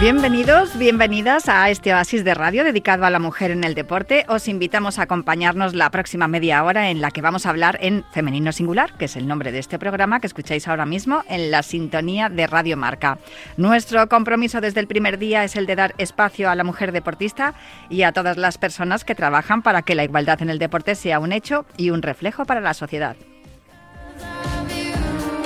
Bienvenidos, bienvenidas a este oasis de radio dedicado a la mujer en el deporte. Os invitamos a acompañarnos la próxima media hora en la que vamos a hablar en Femenino Singular, que es el nombre de este programa que escucháis ahora mismo en la sintonía de Radio Marca. Nuestro compromiso desde el primer día es el de dar espacio a la mujer deportista y a todas las personas que trabajan para que la igualdad en el deporte sea un hecho y un reflejo para la sociedad.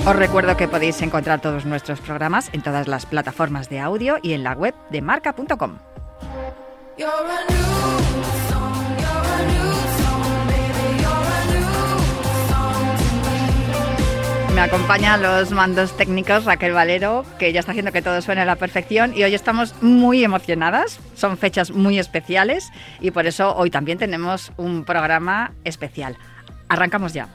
Os recuerdo que podéis encontrar todos nuestros programas en todas las plataformas de audio y en la web de marca.com. Me acompaña los mandos técnicos Raquel Valero, que ya está haciendo que todo suene a la perfección y hoy estamos muy emocionadas, son fechas muy especiales y por eso hoy también tenemos un programa especial. Arrancamos ya.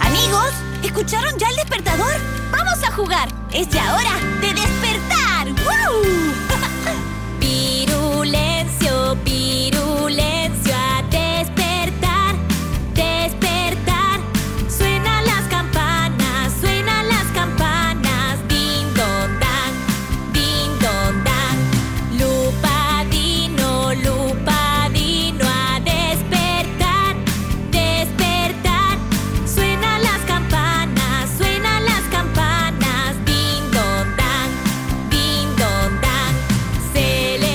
Amigos, ¿escucharon ya el despertador? ¡Vamos a jugar! ¡Es ya hora de despertar! ¡Woo! Pirulencio, pirulencio,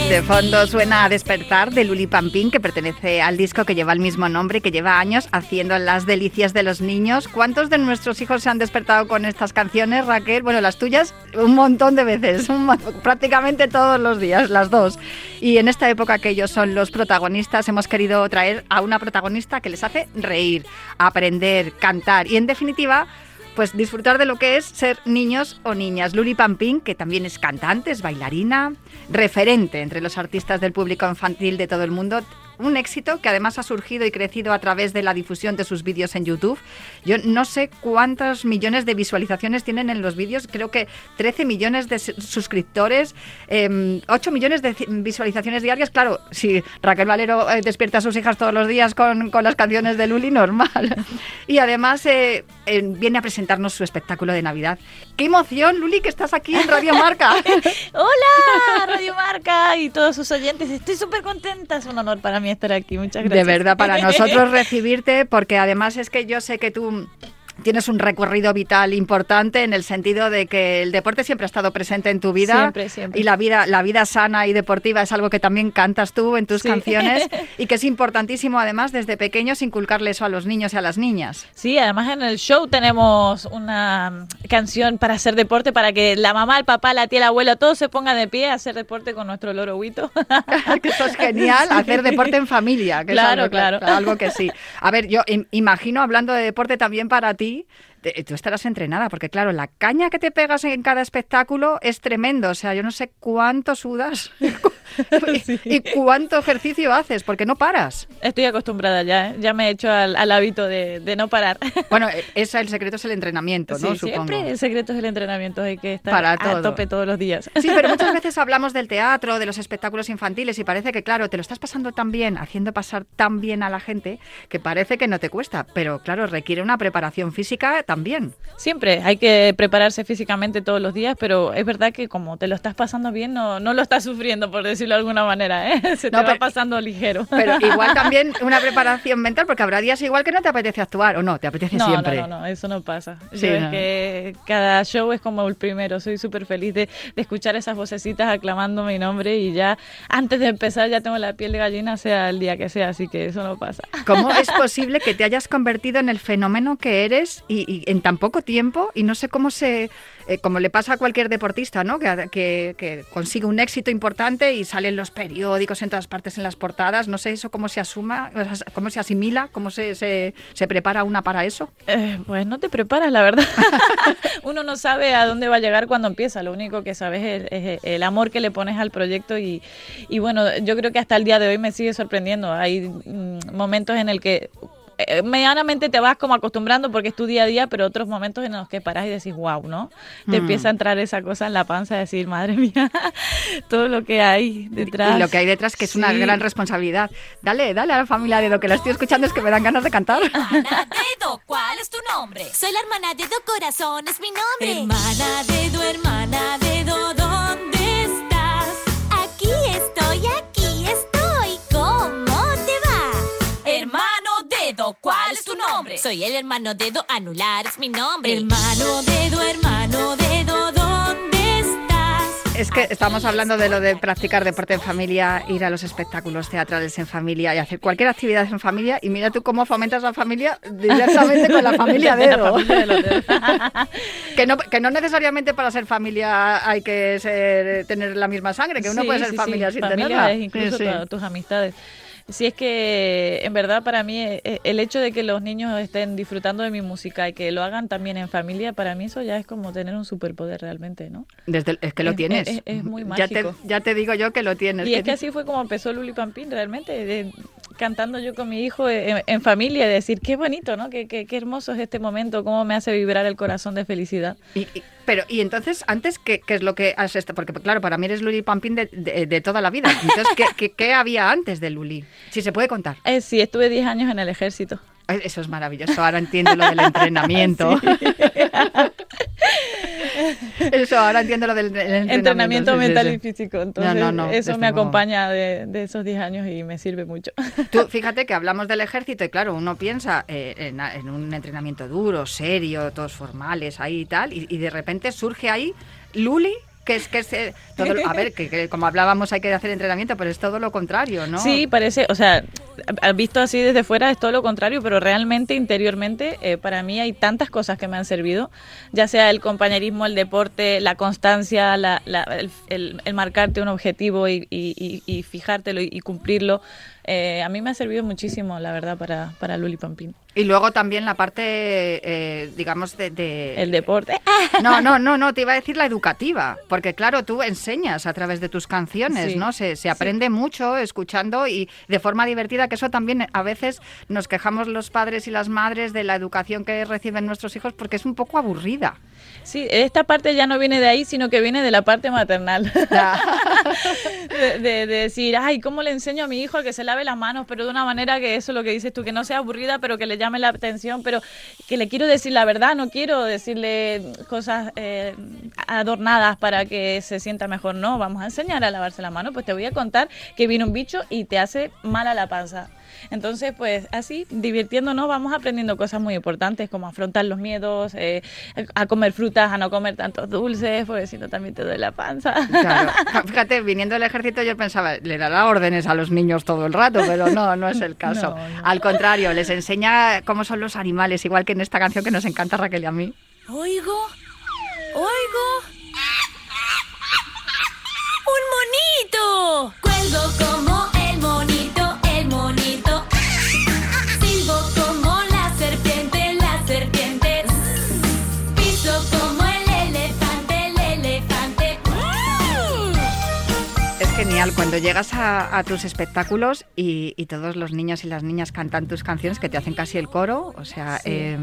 De fondo suena a despertar de Luli Pampín, que pertenece al disco que lleva el mismo nombre, que lleva años haciendo las delicias de los niños. ¿Cuántos de nuestros hijos se han despertado con estas canciones, Raquel? Bueno, las tuyas un montón de veces, prácticamente todos los días, las dos. Y en esta época que ellos son los protagonistas, hemos querido traer a una protagonista que les hace reír, aprender, cantar y en definitiva pues disfrutar de lo que es ser niños o niñas. Luli Pampín, que también es cantante, es bailarina, referente entre los artistas del público infantil de todo el mundo. Un éxito que además ha surgido y crecido a través de la difusión de sus vídeos en YouTube. Yo no sé cuántos millones de visualizaciones tienen en los vídeos, creo que 13 millones de suscriptores, eh, 8 millones de ci- visualizaciones diarias. Claro, si Raquel Valero eh, despierta a sus hijas todos los días con, con las canciones de Luli, normal. Y además eh, eh, viene a presentarnos su espectáculo de Navidad. ¡Qué emoción, Luli, que estás aquí en Radio Marca! Hola, Radio Marca y todos sus oyentes. Estoy súper contenta. Es un honor para mí estar aquí. Muchas gracias. De verdad, para nosotros recibirte, porque además es que yo sé que tú tienes un recorrido vital importante en el sentido de que el deporte siempre ha estado presente en tu vida Siempre, siempre. y la vida la vida sana y deportiva es algo que también cantas tú en tus Sí. canciones y que es importantísimo además desde pequeños inculcarle eso a los niños y a las niñas. Sí, además en el show tenemos una canción para hacer deporte, para que la mamá, el papá, la tía, el abuelo, todos se pongan de pie a hacer deporte con nuestro loro Huito. que eso es genial, hacer deporte en familia. Que es Claro, algo, claro. Algo que sí. A ver, yo im- imagino, hablando de deporte también para ti, tú estarás entrenada, porque claro, la caña que te pegas en cada espectáculo es tremendo. O sea, yo no sé cuánto sudas y cuánto ejercicio haces, porque no paras. Estoy acostumbrada ya, ¿eh? ya me he hecho al, al hábito de, de no parar. Bueno, e- ese el secreto es el entrenamiento, ¿no? Sí, Supongo. siempre el secreto es el entrenamiento, hay que estar Para a todo. tope todos los días. Sí, pero muchas veces hablamos del teatro, de los espectáculos infantiles y parece que, claro, te lo estás pasando tan bien, haciendo pasar tan bien a la gente, que parece que no te cuesta, pero claro, requiere una preparación física también. Siempre hay que prepararse físicamente todos los días, pero es verdad que como te lo estás pasando bien, no, no lo estás sufriendo, por decirlo de alguna manera, ¿eh? Se No, te va pero- pasando ligero. Pero igual también una preparación mental, porque habrá días igual que no te apetece actuar, o no, te apetece No, siempre. no, no, no, eso no pasa. Sí, Yo es no. que cada show es como el primero. Soy súper feliz de, de escuchar esas vocecitas aclamando mi nombre y ya antes de empezar ya tengo la piel de gallina, sea el día que sea, así que eso no pasa. ¿Cómo es posible que te hayas convertido en el fenómeno que eres y, y en tan poco tiempo? Y no sé cómo se, eh, como le pasa a cualquier deportista, ¿no? Que, que- que consigue un éxito importante y sale en los periódicos, en todas partes, en las portadas. No sé eso cómo se asuma, cómo se asimila, cómo se, se, se prepara una para eso. Eh, pues no te preparas, la verdad. Uno no sabe a dónde va a llegar cuando empieza. Lo único que sabes es, es el amor que le pones al proyecto y, y bueno, yo creo que hasta el día de hoy me sigue sorprendiendo. Hay mm, momentos en el que eh, medianamente te vas como acostumbrando porque es tu día a día, pero otros momentos en los que paras y decís, wow, ¿no? Te Mm. empieza a entrar esa cosa en la panza de decir, madre mía, todo lo que hay detrás. Y lo que hay detrás, que es una gran responsabilidad. Dale, dale a la familia Dedo, que la estoy escuchando, es que me dan ganas de cantar. Hermana Dedo, ¿cuál es tu nombre? Soy la hermana Dedo Corazón, es mi nombre. Hermana Dedo, hermana Dedo, nombre? Soy el hermano Dedo, anular es mi nombre. Hermano Dedo, hermano Dedo, ¿dónde estás? Es que estamos hablando de lo de practicar deporte en familia, ir a los espectáculos teatrales en familia y hacer cualquier actividad en familia. Y mira tú cómo fomentas la familia directamente con la familia la Dedo. familia de que, no, que no necesariamente para ser familia hay que ser, tener la misma sangre, que uno Sí, puede ser sí, familia sí. sin Familia tenerla. es incluso tus amistades. Si es que en verdad para mí eh, el hecho de que los niños estén disfrutando de mi música y que lo hagan también en familia, para mí eso ya es como tener un superpoder realmente, ¿no? Desde el- es que lo Es- tienes. es- es muy Ya te, mágico. ya te digo yo que lo tienes. Y es que así fue como empezó Luli Pampín realmente, de- cantando yo con mi hijo en, en familia, y decir, qué bonito, ¿no? Qué, qué, qué hermoso es este momento, cómo me hace vibrar el corazón de felicidad. Y- y- pero, y entonces, antes, ¿qué, qué es lo que has estado? Porque, claro, para mí eres Luli Pampín de, de- de toda la vida. Entonces, ¿qué, qué, qué había antes de Luli? Si se puede contar. Eh, sí, estuve 10 años en el ejército. Eso es maravilloso. Ahora entiendo lo del entrenamiento. Eso, ahora entiendo lo del entrenamiento. Entrenamiento sí, mental sí. y físico. Entonces, no, no, eso me acompaña de, de esos 10 años y me sirve mucho. Tú, fíjate que hablamos del ejército y claro, uno piensa eh, en, en un entrenamiento duro, serio, todos formales ahí y tal, y, y de repente surge ahí Luli, que es que es, eh, todo, a ver, que, que como hablábamos hay que hacer entrenamiento, pero es todo lo contrario, ¿no? Sí, parece, o sea, visto así desde fuera es todo lo contrario, pero realmente interiormente eh, para mí hay tantas cosas que me han servido, ya sea el compañerismo, el deporte, la constancia, la- la- el, el- el marcarte un objetivo y, y- y- y fijártelo y, cumplirlo. Eh, a mí me ha servido muchísimo, la verdad, para, para Luli Pampín. Y luego también la parte, eh, digamos, de, de- El deporte. No, no, no, no, te iba a decir la educativa, porque claro, tú enseñas a través de tus canciones, Sí, ¿no? Se, se aprende mucho escuchando y de forma divertida, que eso también a veces nos quejamos los padres y las madres de la educación que reciben nuestros hijos porque es un poco aburrida. Sí, esta parte ya no viene de ahí, sino que viene de la parte maternal. de, de- de decir, ay, ¿cómo le enseño a mi hijo a que se lave las manos? Pero de una manera que eso es lo que dices tú, que no sea aburrida, pero que le llame la atención, pero que le quiero decir la verdad, no quiero decirle cosas eh, adornadas para que se sienta mejor. No, vamos a enseñar a lavarse la mano, pues te voy a contar que viene un bicho y te hace mal a la panza. Entonces, pues así, divirtiéndonos, vamos aprendiendo cosas muy importantes, como afrontar los miedos, eh, a comer frutas, a no comer tantos dulces, porque si no también te duele la panza. Claro. Fíjate, viniendo del ejército yo pensaba, le dará órdenes a los niños todo el rato, pero no, no es el caso. No, no. Al contrario, les enseña cómo son los animales, igual que en esta canción que nos encanta Raquel y a mí. Oigo, oigo. ¡Un monito! Cuelgo como genial cuando llegas a, a tus espectáculos y, y todos los niños y las niñas cantan tus canciones que te hacen casi el coro. O sea, Sí. eh,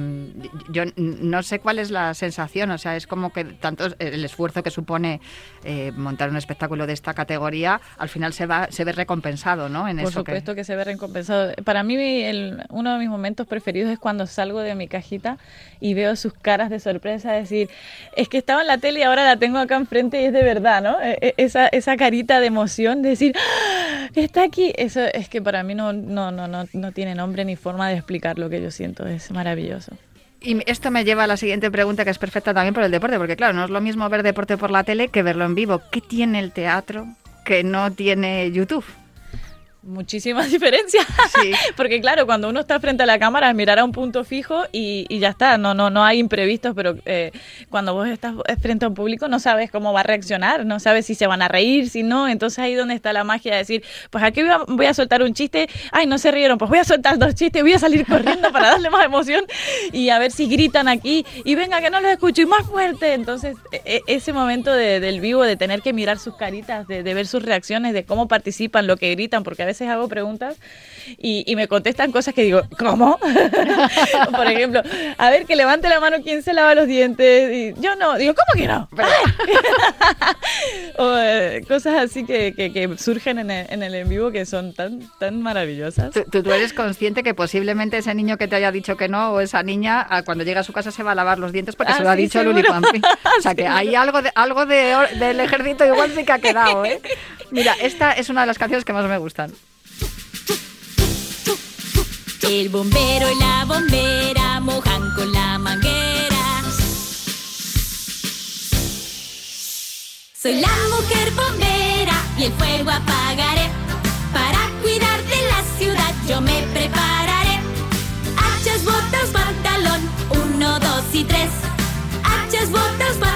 yo no sé cuál es la sensación. O sea, es como que tanto el esfuerzo que supone eh, montar un espectáculo de esta categoría, al final se va se ve recompensado, ¿no? En Por eso supuesto que... se ve recompensado. Para mí el- uno de mis momentos preferidos es cuando salgo de mi cajita y veo sus caras de sorpresa, decir, es que estaba en la tele y ahora la tengo acá enfrente y es de verdad, ¿no? E- e- Esa, esa carita de emoción, de decir, "Ah, está aquí. Eso es que para mí no, no, no, no, no tiene nombre ni forma de explicar lo que yo siento, es maravilloso. Y esto me lleva a la siguiente pregunta que es perfecta también por el deporte, porque claro, no es lo mismo ver deporte por la tele que verlo en vivo. ¿Qué tiene el teatro que no tiene YouTube? Muchísimas diferencias. Sí. Porque claro, cuando uno está frente a la cámara, es mirar a un punto fijo y, y ya está. No, no, no hay imprevistos, pero eh, cuando vos estás frente a un público no sabes cómo va a reaccionar, no sabes si se van a reír, si no. Entonces ahí donde está la magia de decir, pues aquí voy a, voy a soltar un chiste, ay, no se rieron, pues voy a soltar dos chistes, voy a salir corriendo para darle más emoción y a ver si gritan aquí y venga que no los escucho y más fuerte. Entonces e- e- ese momento de- del vivo, de tener que mirar sus caritas, de, de ver sus reacciones, de cómo participan, lo que gritan, porque a veces veces hago preguntas y, y me contestan cosas que digo, ¿cómo? Por ejemplo, a ver, que levante la mano quién se lava los dientes. Y yo no, digo, ¿cómo que no? o eh, cosas así que, que, que surgen en el, en el, en vivo que son tan, tan maravillosas. ¿Tú, tú, eres consciente que posiblemente ese niño que te haya dicho que no o esa niña cuando llega a su casa se va a lavar los dientes porque ah, se lo ha dicho Luli Pampi. O sea que hay algo, de, algo de, del ejército igual sí que ha quedado, ¿eh? Mira, esta es una de las canciones que más me gustan. El bombero y la bombera mojan con la manguera. Soy la mujer bombera y el fuego apagaré. Para cuidar de la ciudad yo me prepararé. Hachas, botas, pantalón, uno, dos y tres. Hachas, botas, pantalón,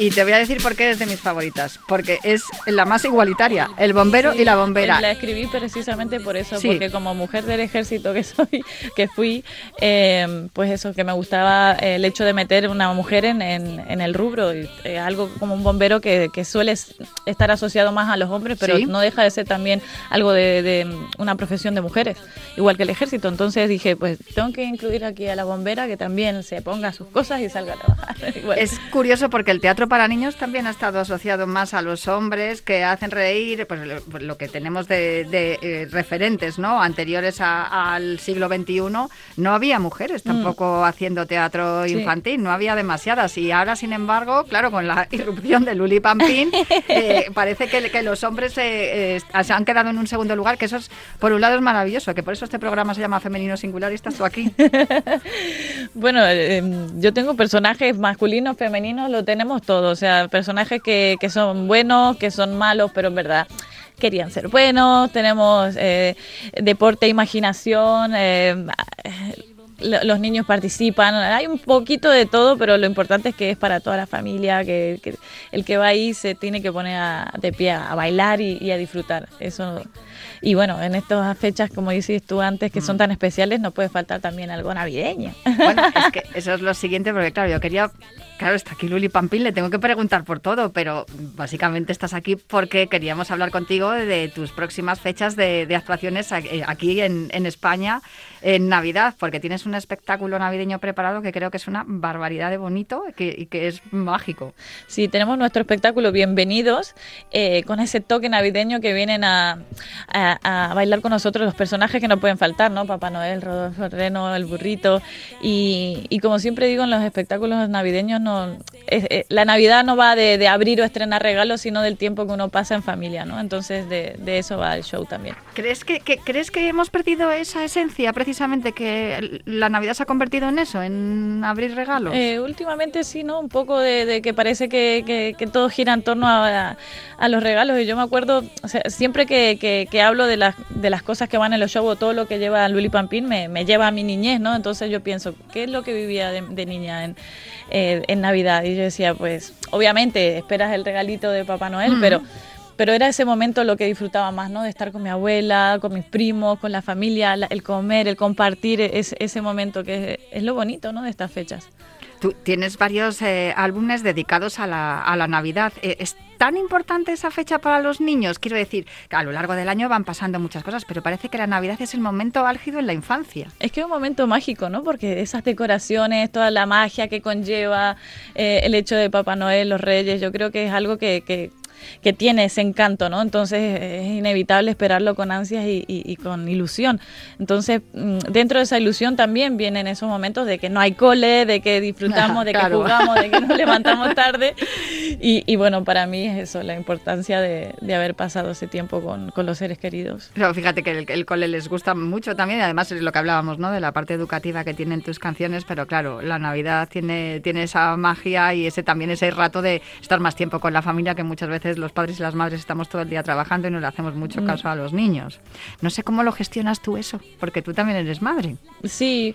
Y te voy a decir por qué es de mis favoritas. Porque es la más igualitaria, el bombero sí, y la bombera. La escribí precisamente por eso, sí. porque como mujer del ejército que soy, que fui, eh, pues eso, que me gustaba el hecho de meter una mujer en, en, en el rubro. Eh, algo como un bombero que, que, suele estar asociado más a los hombres, pero ¿Sí? no deja de ser también algo de, de, una profesión de mujeres, igual que el ejército. Entonces dije, pues tengo que incluir aquí a la bombera que también se ponga sus cosas y salga a trabajar. bueno. Es curioso porque el teatro para niños también ha estado asociado más a los hombres que hacen reír, pues lo, lo que tenemos de, de eh, referentes, ¿no? Anteriores a, al siglo XXI, no había mujeres tampoco mm. haciendo teatro infantil, no había demasiadas. Y ahora, sin embargo, claro, con la irrupción de Luli Pampín, eh, parece que, que, los hombres eh, se han quedado en un segundo lugar, que eso es, por un lado es maravilloso, que por eso este programa se llama Femenino Singular y estás tú aquí. bueno, yo tengo personajes masculinos, femeninos, lo tenemos o sea, personajes que, que son buenos, que son malos, pero en verdad querían ser buenos, tenemos eh, deporte, imaginación, eh, los niños participan, hay un poquito de todo, pero lo importante es que es para toda la familia, que, el que va ahí se tiene que poner a, de pie a bailar y, a disfrutar. Eso y bueno, en estas fechas, como dices tú antes, que son tan especiales, no puede faltar también algo navideño. Bueno, es que eso es lo siguiente, porque claro, yo quería Claro, está aquí Luli Pampín, le tengo que preguntar por todo, pero básicamente estás aquí porque queríamos hablar contigo de tus próximas fechas de, de actuaciones aquí en, en, España en Navidad, porque tienes un espectáculo navideño preparado que creo que es una barbaridad de bonito y que, y que es mágico. Sí, tenemos nuestro espectáculo Bienvenidos, eh, con ese toque navideño que vienen a, a, a, bailar con nosotros los personajes que no pueden faltar, ¿no? Papá Noel, Rodolfo Reno, el burrito, y, y como siempre digo en los espectáculos navideños, no es, es, la Navidad no va de, de, abrir o estrenar regalos, sino del tiempo que uno pasa en familia, ¿no? Entonces de, de eso va el show también. ¿Crees que, que, ¿Crees que hemos perdido esa esencia precisamente, que la Navidad se ha convertido en eso, en abrir regalos? Eh, últimamente sí, ¿no? Un poco de, de que parece que, que, que, todo gira en torno a, a, los regalos. Y yo me acuerdo, o sea, siempre que, que, que hablo de las, de las cosas que van en los shows o todo lo que lleva Luli Pampín, me, me lleva a mi niñez, ¿no? Entonces yo pienso, ¿qué es lo que vivía de, de niña en, eh, en Navidad? Y yo decía, pues obviamente esperas el regalito de Papá Noel, pero pero era ese momento lo que disfrutaba más, ¿no? De estar con mi abuela, con mis primos, con la familia, la, el comer, el compartir es, ese momento que es, es, lo bonito, ¿no? De estas fechas. Tú tienes varios eh, álbumes dedicados a la, a la Navidad. Eh, ¿Es tan importante esa fecha para los niños? Quiero decir, que a lo largo del año van pasando muchas cosas, pero parece que la Navidad es el momento álgido en la infancia. Es que es un momento mágico, ¿no? Porque esas decoraciones, toda la magia que conlleva eh, el hecho de Papá Noel, los Reyes, yo creo que es algo que, que que tiene ese encanto, ¿no? Entonces es inevitable esperarlo con ansias y, y, y, con ilusión. Entonces, mm, dentro de esa ilusión también vienen esos momentos de que no hay cole, de que disfrutamos, de que claro. jugamos, de que nos levantamos tarde. Y, y, bueno, para mí es eso, la importancia de, de haber pasado ese tiempo con, con, los seres queridos. Pero fíjate que el, el cole les gusta mucho también, y además es lo que hablábamos, ¿no? De la parte educativa que tienen tus canciones, pero claro, la Navidad tiene, tiene esa magia y ese también ese rato de estar más tiempo con la familia que muchas veces los padres y las madres estamos todo el día trabajando y no le hacemos mucho caso a los niños. No sé cómo lo gestionas tú eso, porque tú también eres madre. Sí,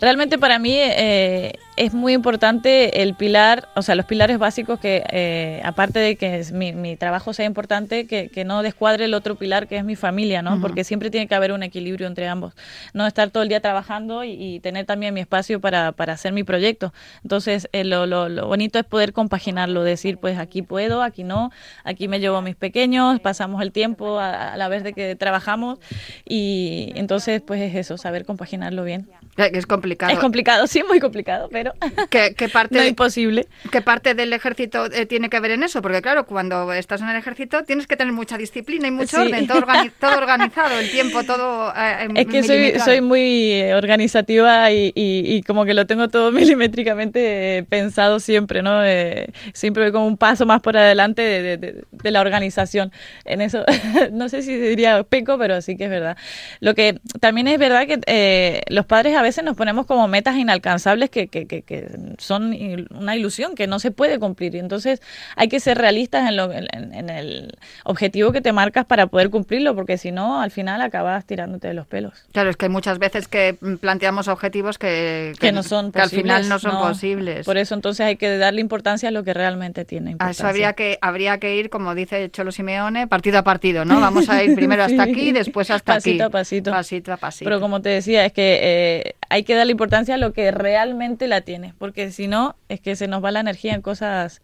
realmente para mí eh, es muy importante el pilar, o sea, los pilares básicos que, eh, aparte de que mi, mi, trabajo sea importante, que, que, no descuadre el otro pilar que es mi familia, ¿no? Uh -huh. Porque siempre tiene que haber un equilibrio entre ambos. No estar todo el día trabajando y, y tener también mi espacio para, para hacer mi proyecto. Entonces, eh, lo, lo, lo, bonito es poder compaginarlo, decir, pues aquí puedo, aquí no, aquí me llevo a mis pequeños, pasamos el tiempo a, la vez de que trabajamos y entonces pues es eso, saber compaginarlo bien. Es complicado. Es complicado, sí, muy complicado, pero ¿Qué, parte, no imposible. ¿Qué parte del ejército eh, tiene que ver en eso? Porque claro, cuando estás en el ejército tienes que tener mucha disciplina y mucho orden, todo, organizado, el tiempo, todo... Eh, es que soy, soy, muy organizativa y, como que lo tengo todo milimétricamente pensado siempre, ¿no? Eh, siempre voy como un paso más por adelante de, la organización. En eso, no sé si diría peco, pero sí que es verdad. Lo que también es verdad que los padres a veces nos ponemos como metas inalcanzables que, que, que, son una ilusión que no se puede cumplir. Y entonces hay que ser realistas en, lo, en, el objetivo que te marcas para poder cumplirlo, porque si no, al final acabas tirándote de los pelos. Claro, es que hay muchas veces que planteamos objetivos que, que, no son que al final no son posibles. Por eso entonces hay que darle importancia a lo que realmente tiene importancia. A eso habría que, habría que ir, como dice Cholo Simeone, partido a partido, ¿no? Vamos a ir primero hasta aquí, después hasta aquí. Pasito a pasito. Pasito a pasito. Pero como te decía, es que eh, hay que darle importancia a lo que realmente la tiene, porque si no, es que se nos va la energía en cosas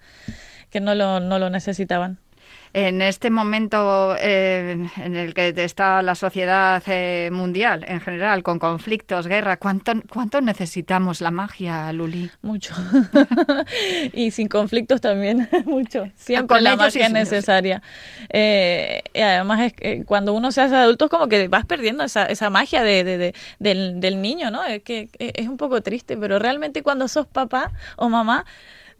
que no lo, no lo necesitaban en este momento eh, en el que está la sociedad eh, mundial en general, con conflictos, guerra, ¿cuánto, ¿cuánto necesitamos la magia, Luli? Mucho. y sin conflictos también, mucho. Siempre la magia es necesaria. Eh, y además, es que cuando uno se hace adulto, es como que vas perdiendo esa, esa magia de, de, del, del niño, ¿no? Es que es un poco triste, pero realmente cuando sos papá o mamá,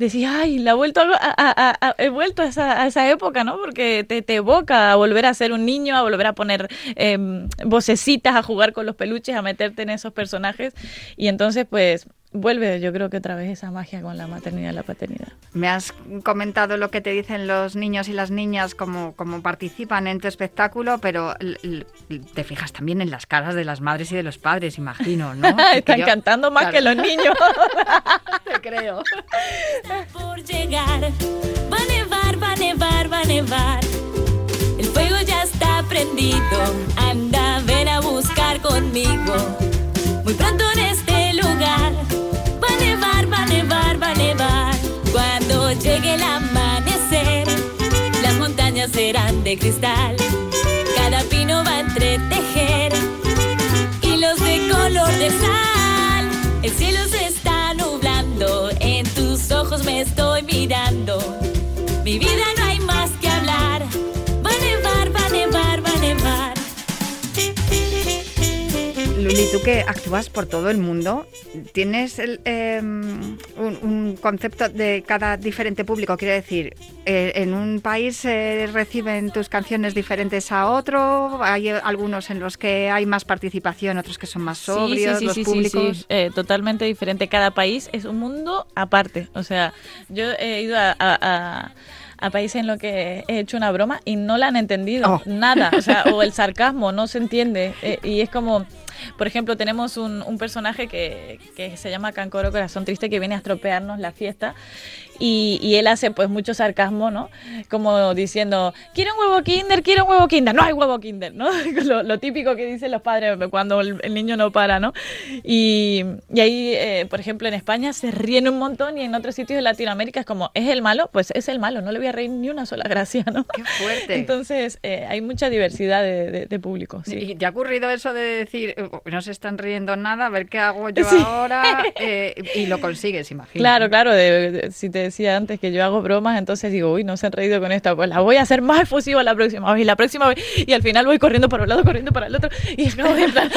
decía, ay, la vuelto a, he vuelto a esa, a esa, época, ¿no? Porque te, te, evoca a volver a ser un niño, a volver a poner eh, vocecitas, a jugar con los peluches, a meterte en esos personajes. Y entonces, pues, vuelve yo creo que otra vez esa magia con la maternidad y la paternidad. Me has comentado lo que te dicen los niños y las niñas como, como participan en tu espectáculo, pero te fijas también en las caras de las madres y de los padres, imagino, ¿no? Están cantando más que los niños. te creo. Por llegar, va a nevar, va a nevar, va a nevar. El fuego ya está prendido, anda, ven a buscar conmigo. El amanecer, las montañas serán de cristal. Cada pino va a entretejer hilos de color de sal. El cielo se está nublando, en tus ojos me estoy mirando. Mi vida no hay más que hablar. Va a nevar, va a nevar, va a nevar. Luli, tú que actúas por todo el mundo, ¿tienes em, un, concepto de cada diferente público? Quiero decir, eh, ¿en un país reciben tus canciones diferentes a otro? ¿Hay algunos en los que hay más participación, otros que son más sobrios, sí, sí, sí, los públicos? Eh, totalmente diferente. Cada país es un mundo aparte. O sea, yo he ido a a países en los que he hecho una broma y no la han entendido, oh. nada, o sea, o el sarcasmo no se entiende eh, y es como, por ejemplo, tenemos un, un personaje que, que, se llama Cancoro Corazón Triste que viene a estropearnos la fiesta y, él hace pues mucho sarcasmo, ¿no? Como diciendo, quiero un huevo kinder, quiero un huevo kinder, no hay huevo kinder, ¿no? Lo, típico que dicen los padres cuando el, niño no para, ¿no? Y, ahí, eh, por ejemplo, en España se ríen un montón y en otros sitios de Latinoamérica es como, ¿es el malo? Pues es el malo, no le voy a reír ni una sola gracia, ¿no? Qué fuerte. Entonces, eh, hay mucha diversidad de, de, público. Sí. ¿Y te ha ocurrido eso de decir, no se están riendo nada, a ver qué hago yo ahora? Eh, y lo consigues, imagino. Claro, claro, si te decía antes que yo hago bromas, entonces digo, uy, no se han reído con esta, pues la voy a hacer más efusiva la próxima vez, y la próxima vez, y al final voy corriendo para un lado, corriendo para el otro, y como en plan,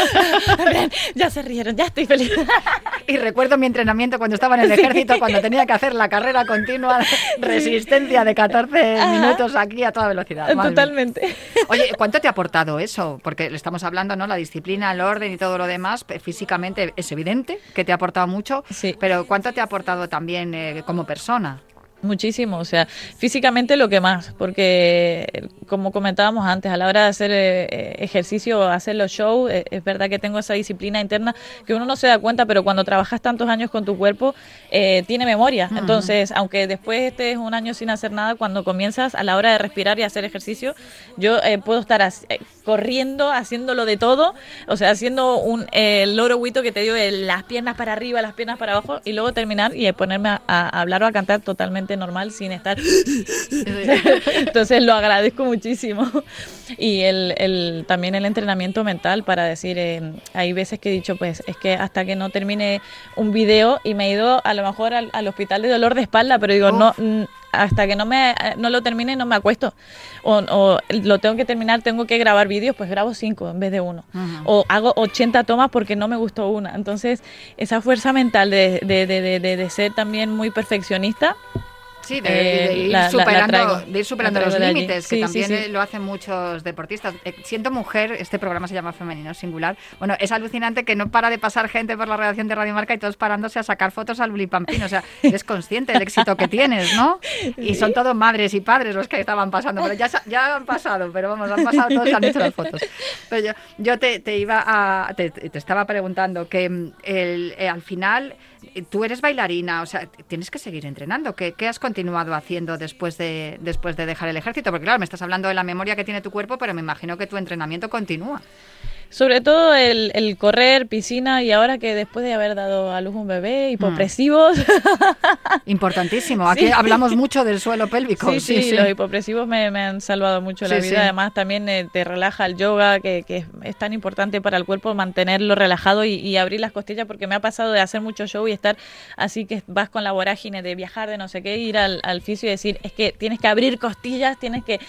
ya se rieron, ya estoy feliz. Y recuerdo mi entrenamiento cuando estaba en el ejército, cuando tenía que hacer la carrera continua, resistencia de 14 minutos aquí a toda velocidad. Totalmente. Oye, ¿cuánto te ha aportado eso? Porque le estamos hablando, ¿no? La disciplina, el orden y todo lo demás, físicamente es evidente que te ha aportado mucho, sí. pero ¿cuánto te ha aportado también eh, como persona? Muchísimo, o sea, físicamente lo que más, porque como comentábamos antes, a la hora de hacer eh, eh, ejercicio, hacer los shows, eh, es verdad que tengo esa disciplina interna que uno no se da cuenta, pero cuando trabajas tantos años con tu cuerpo, tiene memoria. Entonces, aunque después estés un año sin hacer nada, cuando comienzas a la hora de respirar y hacer ejercicio, yo puedo estar corriendo, haciéndolo de todo, o sea, haciendo un el loro huito que te digo, las piernas para arriba, las piernas para abajo, y luego terminar y ponerme a, hablar o a cantar totalmente normal sin estar... Entonces lo agradezco muchísimo. Y el, el, también el entrenamiento mental para decir, eh, hay veces que he dicho, pues es que hasta que no termine un video y me he ido a lo mejor al, hospital de dolor de espalda, pero digo, no hasta que no me no lo termine no me acuesto. O, lo tengo que terminar tengo que grabar vídeos pues grabo cinco en vez de uno. O hago 80 tomas porque no me gustó una. Entonces esa fuerza mental de, de, de, de ser también muy perfeccionista Sí, de, ir, superando, los límites, que también lo hacen muchos deportistas. Eh, siendo mujer, este programa se llama Femenino Singular. Bueno, es alucinante que no para de pasar gente por la redacción de Radio Marca y todos parándose a sacar fotos al Bulipampín. O sea, eres consciente del éxito que tienes, ¿no? Y son todos madres y padres los que estaban pasando. Pero ya, ya han pasado, pero vamos, han pasado todos han hecho las fotos. Pero yo, yo te, te iba a. Te, te, estaba preguntando que mm, el, eh, al final tú eres bailarina, o sea, tienes que seguir entrenando. ¿Qué, has continuado haciendo después de, después de dejar el ejército? Porque claro, me estás hablando de la memoria que tiene tu cuerpo, pero me imagino que tu entrenamiento continúa. Sobre todo el, el, correr, piscina y ahora que después de haber dado a luz un bebé, hipopresivos. Mm. Importantísimo. Aquí hablamos mucho del suelo pélvico. Sí, sí, los hipopresivos me, han salvado mucho la vida. Además, también eh, te relaja el yoga, que, que, es tan importante para el cuerpo mantenerlo relajado y, abrir las costillas, porque me ha pasado de hacer mucho show y estar así que vas con la vorágine de viajar, de no sé qué, ir al, al fisio y decir, es que tienes que abrir costillas, tienes que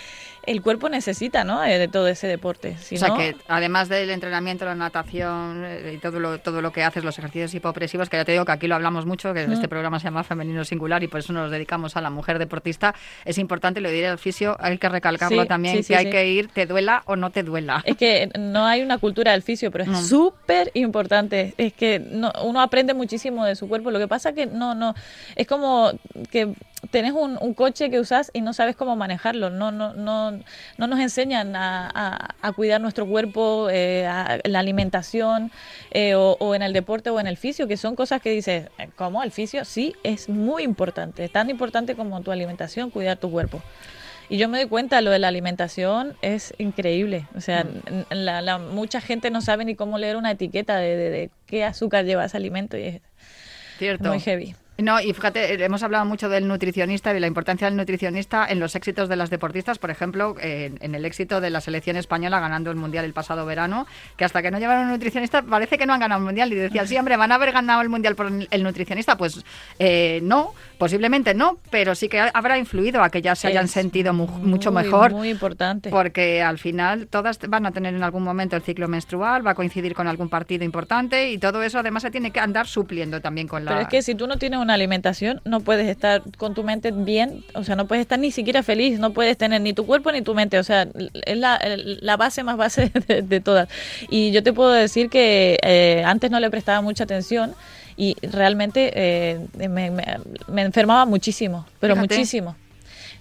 el cuerpo necesita, ¿no? Eh, de todo ese deporte. o sea que además del entrenamiento, la natación eh, y todo lo, todo lo que haces, los ejercicios hipopresivos, que ya te digo que aquí lo hablamos mucho, que este mm. programa se llama Femenino Singular y por eso nos dedicamos a la mujer deportista, es importante, lo diré al fisio, hay que recalcarlo también, que hay que ir, te duela o no te duela. Es que no hay una cultura del fisio, pero es súper importante. Es que uno aprende muchísimo de su cuerpo. Lo que pasa que no, no, es como que tenés un, un, coche que usás y no sabes cómo manejarlo. No, no, no, no nos enseñan a, a, cuidar nuestro cuerpo, eh, la alimentación, eh, o, en el deporte o en el fisio, que son cosas que dices, eh, ¿cómo? El fisio sí es muy importante, tan importante como tu alimentación, cuidar tu cuerpo. Y yo me doy cuenta, lo de la alimentación es increíble. O sea, mm. la, mucha gente no sabe ni cómo leer una etiqueta de, de, qué azúcar lleva ese alimento y es Cierto. muy heavy. No, y fíjate, hemos hablado mucho del nutricionista y de la importancia del nutricionista en los éxitos de las deportistas, por ejemplo, en, el éxito de la selección española ganando el Mundial el pasado verano, que hasta que no llevaron un nutricionista parece que no han ganado el Mundial. Y decían, sí, hombre, ¿van a haber ganado el Mundial por el nutricionista? Pues eh, no, posiblemente no, pero sí que habrá influido a que ya se hayan sentido mucho mejor. Muy importante. Porque al final todas van a tener en algún momento el ciclo menstrual, va a coincidir con algún partido importante y todo eso además se tiene que andar supliendo también con la... Pero es que si tú no tienes una alimentación, no puedes estar con tu mente bien, o sea, no puedes estar ni siquiera feliz, no puedes tener ni tu cuerpo ni tu mente, o sea, es la, la base más base de, todas. Y yo te puedo decir que eh, antes no le prestaba mucha atención y realmente eh, me, me, enfermaba muchísimo, pero muchísimo.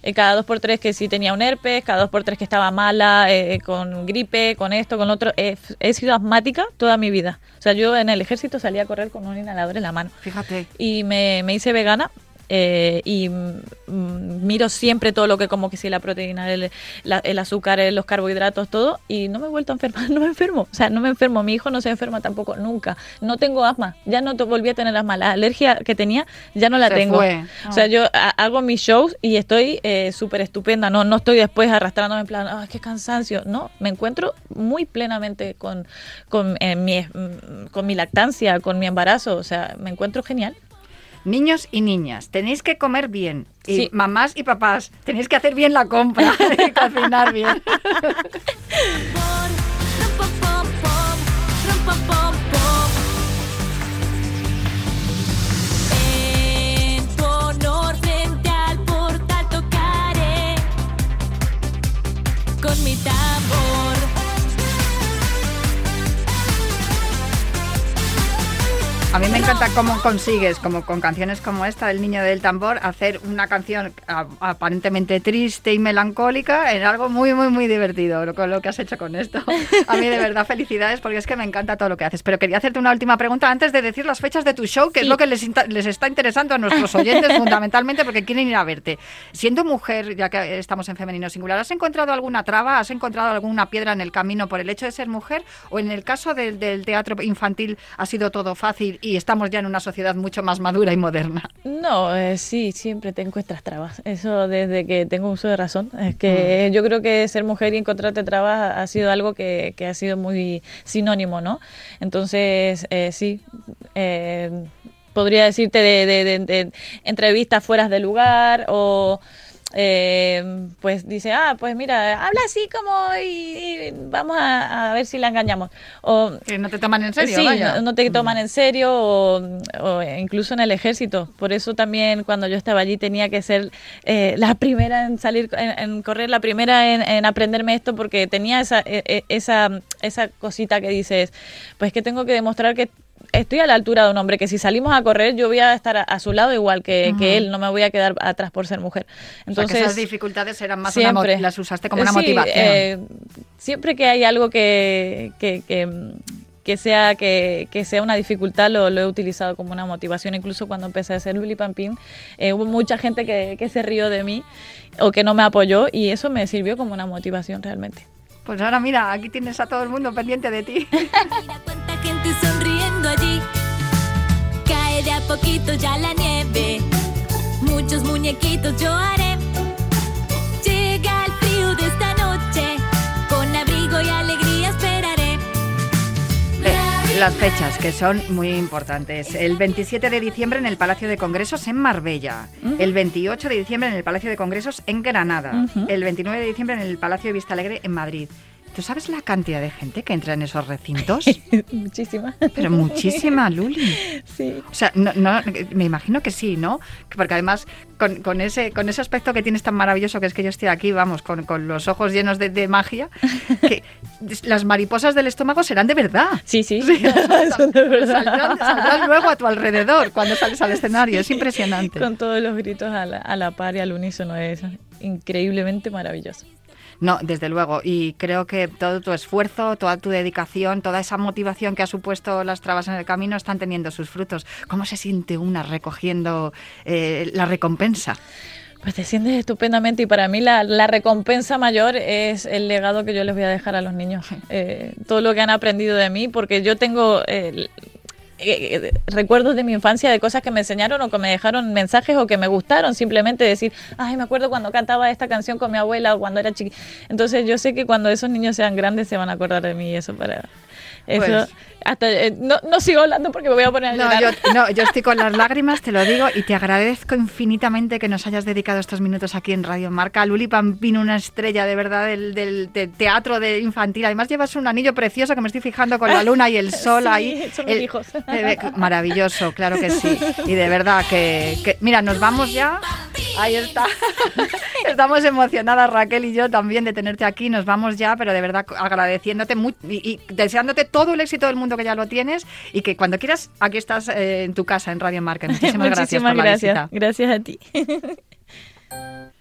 Eh, cada dos por tres que sí tenía un herpes, cada dos por tres que estaba mala, eh, con gripe, con esto, con lo otro. he sido asmática toda mi vida. O sea, yo en el ejército salía a correr con un inhalador en la mano. Fíjate. Y me, me hice vegana eh, y mm, miro siempre todo lo que como que si la proteína, el, el, azúcar, los carbohidratos, todo, y no me he vuelto a enfermar, no me enfermo, o sea, no me enfermo, mi hijo no se enferma tampoco, nunca, no tengo asma, ya no volví a tener asma, la alergia que tenía ya no la tengo, o sea, yo hago mis shows y estoy eh, súper estupenda, no, no estoy después arrastrándome en plan, ah, qué cansancio, no, me encuentro muy plenamente con, con, eh, mi, mm, con mi lactancia, con mi embarazo, o sea, me encuentro genial. Niños y niñas, tenéis que comer bien. Y mamás y papás, tenéis que hacer bien la compra y cocinar bien. con mi tambor. A mí me encanta cómo consigues, como con canciones como esta del Niño del Tambor, hacer una canción aparentemente triste y melancólica en algo muy, muy, muy divertido, lo, lo que has hecho con esto. A mí de verdad felicidades porque es que me encanta todo lo que haces. Pero quería hacerte una última pregunta antes de decir las fechas de tu show, que es lo que les, les está interesando a nuestros oyentes fundamentalmente porque quieren ir a verte. Siendo mujer, ya que estamos en femenino singular, ¿has encontrado alguna traba? ¿Has encontrado alguna piedra en el camino por el hecho de ser mujer? ¿O en el caso del, del teatro infantil ha sido todo fácil y estamos ya en una sociedad mucho más madura y moderna. No, eh, sí, siempre te encuentras trabas. Eso desde que tengo uso de razón. Es que mm. yo creo que ser mujer y encontrarte trabas ha sido algo que, ha sido muy sinónimo, ¿no? Entonces, eh, sí. Eh, podría decirte de, de entrevistas fuera de lugar o eh, pues dice, ah, pues mira, habla así como y, vamos a, ver si la engañamos. O, que no te toman en serio. Sí, No, te toman en serio o, incluso en el ejército. Por eso también cuando yo estaba allí tenía que ser eh, la primera en salir, en, correr, la primera en, aprenderme esto porque tenía esa, e, e, esa, esa cosita que dices, pues que tengo que demostrar que estoy a la altura de un hombre, que si salimos a correr yo voy a estar a, su lado igual que, él, no me voy a quedar atrás por ser mujer. Entonces, esas dificultades eran más siempre, las usaste como una motivación. Eh, siempre que hay algo que, que, sea que, sea una dificultad lo, he utilizado como una motivación incluso cuando empecé a hacer Luli Pampín eh, hubo mucha gente que, que se rió de mí o que no me apoyó y eso me sirvió como una motivación realmente pues ahora mira, aquí tienes a todo el mundo pendiente de ti. Allí. Cae de a poquito ya la nieve. Muchos muñequitos yo haré. Llega el frío de esta noche. Con abrigo y alegría esperaré. Eh, las fechas que son muy importantes. El 27 de diciembre en el Palacio de Congresos en Marbella. El 28 de diciembre en el Palacio de Congresos en Granada. El 29 de diciembre en el Palacio de Vista Alegre en Madrid. ¿Tú sabes la cantidad de gente que entra en esos recintos? muchísima. Pero muchísima, Luli. Sí. O sea, no, me imagino que sí, ¿no? Porque además, con, ese, con ese aspecto que tienes tan maravilloso, que es que yo estoy aquí, vamos, con, los ojos llenos de, magia, que las mariposas del estómago serán de verdad. Sí, sí, son de verdad. Saldrán, luego a tu alrededor cuando sales al escenario. Es impresionante. Con todos los gritos a la, a la par y al unísono es increíblemente maravilloso. No, desde luego. Y creo que todo tu esfuerzo, toda tu dedicación, toda esa motivación que ha supuesto las trabas en el camino están teniendo sus frutos. ¿Cómo se siente una recogiendo eh, la recompensa? Pues te sientes estupendamente y para mí la, recompensa mayor es el legado que yo les voy a dejar a los niños. Eh, todo lo que han aprendido de mí, porque yo tengo eh, eh, recuerdos de mi infancia de cosas que me enseñaron o que me dejaron mensajes o que me gustaron, simplemente decir, ay, me acuerdo cuando cantaba esta canción con mi abuela o cuando era chiquita. Entonces yo sé que cuando esos niños sean grandes se van a acordar de mí y eso para... Eso, pues hasta, eh, no, no, sigo hablando porque me voy a poner a no, Yo, no, yo estoy con las lágrimas, te lo digo, y te agradezco infinitamente que nos hayas dedicado estos minutos aquí en Radio Marca. Luli Pampino, una estrella de verdad del, del, teatro de infantil. Además llevas un anillo precioso que me estoy fijando con la luna y el sol ahí. Son mis hijos. maravilloso, claro que sí. Y de verdad que, que, mira, nos vamos ya. Ahí está. Estamos emocionadas Raquel y yo también de tenerte aquí. Nos vamos ya, pero de verdad agradeciéndote y, y deseándote todo el éxito del mundo que ya lo tienes y que cuando quieras, aquí estás eh, en tu casa, en Radio Marca. Muchísimas, gracias por gracias. la visita. Gracias a ti.